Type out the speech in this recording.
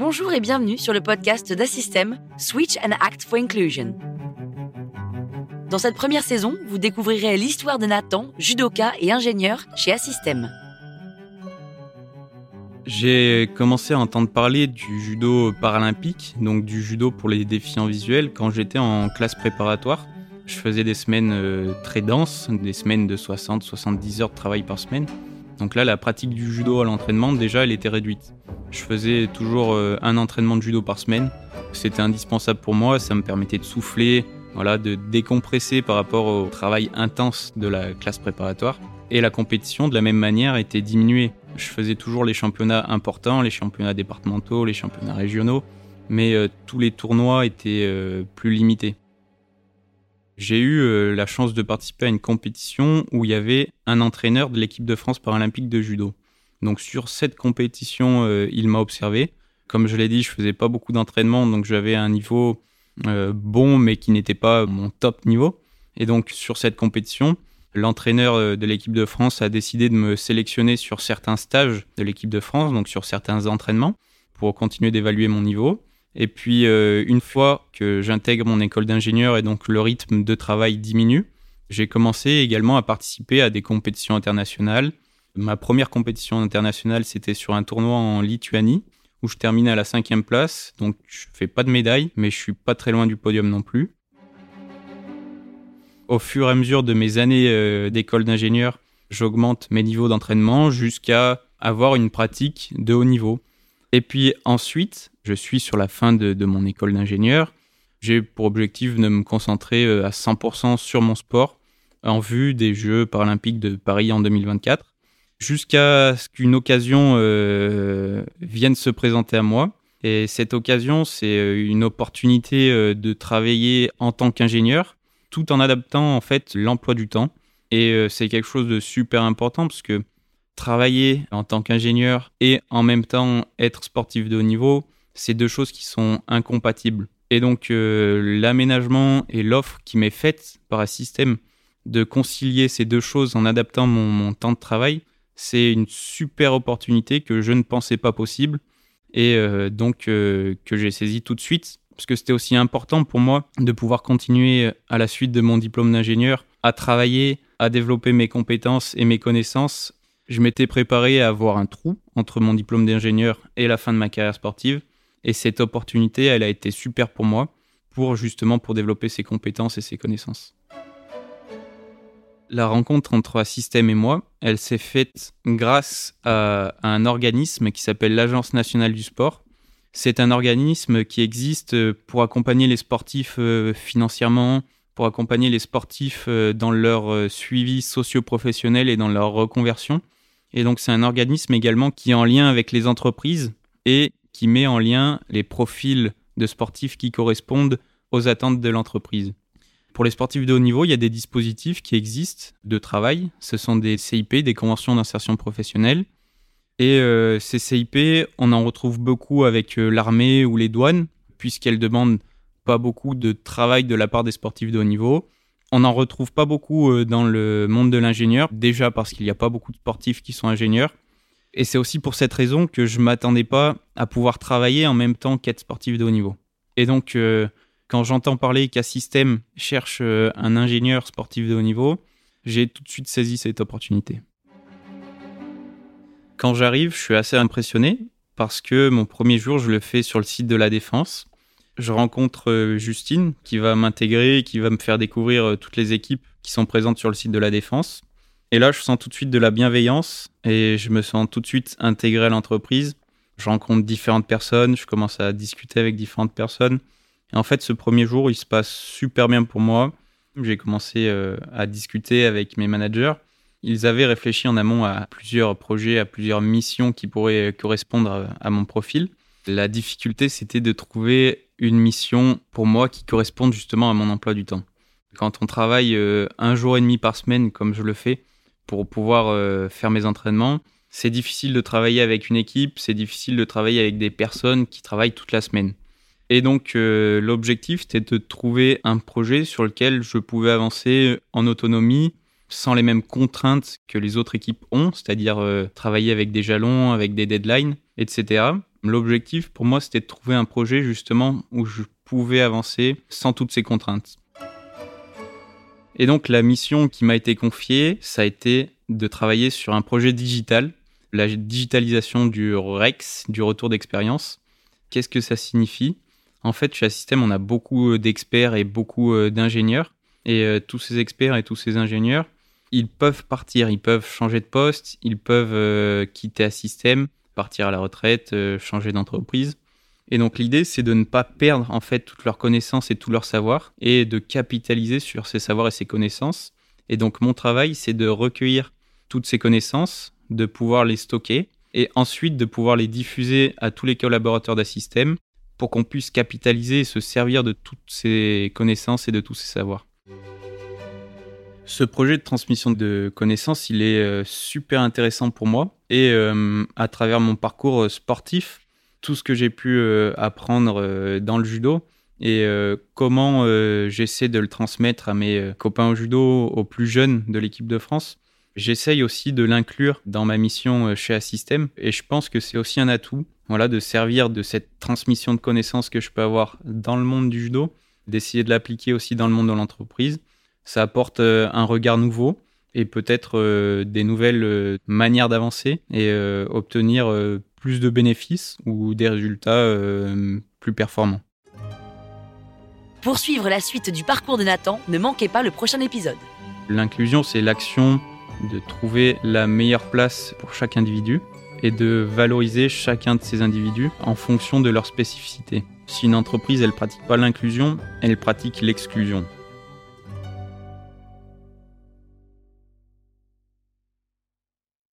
Bonjour et bienvenue sur le podcast d'Assystem Switch and Act for Inclusion. Dans cette première saison, vous découvrirez l'histoire de Nathan, judoka et ingénieur chez Assystem. J'ai commencé à entendre parler du judo paralympique, donc du judo pour les défiants visuels, quand j'étais en classe préparatoire. Je faisais des semaines euh, très denses, des semaines de 60-70 heures de travail par semaine. Donc là, la pratique du judo à l'entraînement, déjà, elle était réduite. Je faisais toujours euh, un entraînement de judo par semaine. C'était indispensable pour moi, ça me permettait de souffler, voilà, de décompresser par rapport au travail intense de la classe préparatoire. Et la compétition, de la même manière, était diminuée. Je faisais toujours les championnats importants, les championnats départementaux, les championnats régionaux, mais euh, tous les tournois étaient euh, plus limités. J'ai eu la chance de participer à une compétition où il y avait un entraîneur de l'équipe de France paralympique de judo. Donc sur cette compétition, euh, il m'a observé. Comme je l'ai dit, je faisais pas beaucoup d'entraînement, donc j'avais un niveau euh, bon, mais qui n'était pas mon top niveau. Et donc sur cette compétition, l'entraîneur de l'équipe de France a décidé de me sélectionner sur certains stages de l'équipe de France, donc sur certains entraînements, pour continuer d'évaluer mon niveau. Et puis, euh, une fois que j'intègre mon école d'ingénieur et donc le rythme de travail diminue, j'ai commencé également à participer à des compétitions internationales. Ma première compétition internationale, c'était sur un tournoi en Lituanie, où je terminais à la cinquième place. Donc, je fais pas de médaille, mais je suis pas très loin du podium non plus. Au fur et à mesure de mes années euh, d'école d'ingénieur, j'augmente mes niveaux d'entraînement jusqu'à avoir une pratique de haut niveau. Et puis ensuite, je suis sur la fin de, mon école d'ingénieur. J'ai pour objectif de me concentrer euh, à 100% sur mon sport en vue des Jeux paralympiques de Paris en 2024, jusqu'à ce qu'une occasion euh, vienne se présenter à moi. Et cette occasion, c'est euh, une opportunité de travailler en tant qu'ingénieur, tout en adaptant en fait l'emploi du temps. Et c'est quelque chose de super important parce que travailler en tant qu'ingénieur et en même temps être sportif de haut niveau, c'est deux choses qui sont incompatibles. Et donc euh, l'aménagement et l'offre qui m'est faite par un système de concilier ces deux choses en adaptant mon, temps de travail, c'est une super opportunité que je ne pensais pas possible et euh, donc euh, que j'ai saisi tout de suite parce que c'était aussi important pour moi de pouvoir continuer à la suite de mon diplôme d'ingénieur à travailler, à développer mes compétences et mes connaissances je m'étais préparé à avoir un trou entre mon diplôme d'ingénieur et la fin de ma carrière sportive. Et cette opportunité, elle a été super pour moi, pour justement pour développer ses compétences et ses connaissances. La rencontre entre Système et moi, elle s'est faite grâce à, un organisme qui s'appelle l'Agence nationale du sport. C'est un organisme qui existe pour accompagner les sportifs euh, financièrement, pour accompagner les sportifs euh, dans leur euh, suivi socio-professionnel et dans leur reconversion. Et donc c'est un organisme également qui est en lien avec les entreprises et qui met en lien les profils de sportifs qui correspondent aux attentes de l'entreprise. Pour les sportifs de haut niveau, il y a des dispositifs qui existent de travail. Ce sont des CIP, des conventions d'insertion professionnelle. Et euh, ces CIP, on en retrouve beaucoup avec euh, l'armée ou les douanes, puisqu'elles demandent pas beaucoup de travail de la part des sportifs de haut niveau. On n'en retrouve pas beaucoup euh, dans le monde de l'ingénieur, déjà parce qu'il n'y a pas beaucoup de sportifs qui sont ingénieurs. Et c'est aussi pour cette raison que je m'attendais pas à pouvoir travailler en même temps qu'être sportif de haut niveau. Et donc, quand j'entends parler qu'un système cherche euh, un ingénieur sportif de haut niveau, j'ai tout de suite saisi cette opportunité. Quand j'arrive, je suis assez impressionné parce que mon premier jour, je le fais sur le site de la Défense je rencontre euh, Justine qui va m'intégrer, qui va me faire découvrir euh, toutes les équipes qui sont présentes sur le site de la Défense. Et là, je sens tout de suite de la bienveillance et je me sens tout de suite intégré à l'entreprise. Je rencontre différentes personnes, je commence à discuter avec différentes personnes. Et en fait, ce premier jour, il se passe super bien pour moi. J'ai commencé euh, à discuter avec mes managers. Ils avaient réfléchi en amont à plusieurs projets, à plusieurs missions qui pourraient correspondre à mon profil. La difficulté, c'était de trouver une mission pour moi qui corresponde justement à mon emploi du temps. Quand on travaille euh, un jour et demi par semaine, comme je le fais, pour pouvoir euh, faire mes entraînements, c'est difficile de travailler avec une équipe, c'est difficile de travailler avec des personnes qui travaillent toute la semaine. Et donc euh, l'objectif, c'était de trouver un projet sur lequel je pouvais avancer en autonomie, sans les mêmes contraintes que les autres équipes ont, c'est-à-dire travailler avec des jalons, avec des deadlines, etc. L'objectif pour moi, c'était de trouver un projet justement où je pouvais avancer sans toutes ces contraintes. Et donc la mission qui m'a été confiée, ça a été de travailler sur un projet digital, la digitalisation du REX, du retour d'expérience. Qu'est-ce que ça signifie? En fait, chez Assystem, on a beaucoup d'experts et beaucoup d'ingénieurs. Et euh, tous ces experts et tous ces ingénieurs, ils peuvent partir, ils peuvent changer de poste, ils peuvent euh, quitter un système, partir à la retraite, euh, changer d'entreprise. Et donc l'idée, c'est de ne pas perdre en fait toutes leurs connaissances et tout leur savoir, et de capitaliser sur ces savoirs et ces connaissances. Et donc mon travail, c'est de recueillir toutes ces connaissances, de pouvoir les stocker, et ensuite de pouvoir les diffuser à tous les collaborateurs d'Assystem pour qu'on puisse capitaliser et se servir de toutes ces connaissances et de tous ces savoirs. Ce projet de transmission de connaissances, il est euh, super intéressant pour moi. Et euh, à travers mon parcours euh, sportif, tout ce que j'ai pu apprendre dans le judo et comment j'essaie de le transmettre à mes copains au judo, aux plus jeunes de l'équipe de France, j'essaye aussi de l'inclure dans ma mission chez Assystem. Et je pense que c'est aussi un atout voilà, de servir de cette transmission de connaissances que je peux avoir dans le monde du judo, d'essayer de l'appliquer aussi dans le monde de l'entreprise ça apporte euh, un regard nouveau et peut-être euh, des nouvelles euh, manières d'avancer et obtenir plus de bénéfices ou des résultats plus performants. Pour suivre la suite du parcours de Nathan, ne manquez pas le prochain épisode. L'inclusion, c'est l'action de trouver la meilleure place pour chaque individu et de valoriser chacun de ces individus en fonction de leur spécificité. Si une entreprise, elle pratique pas l'inclusion, elle pratique l'exclusion.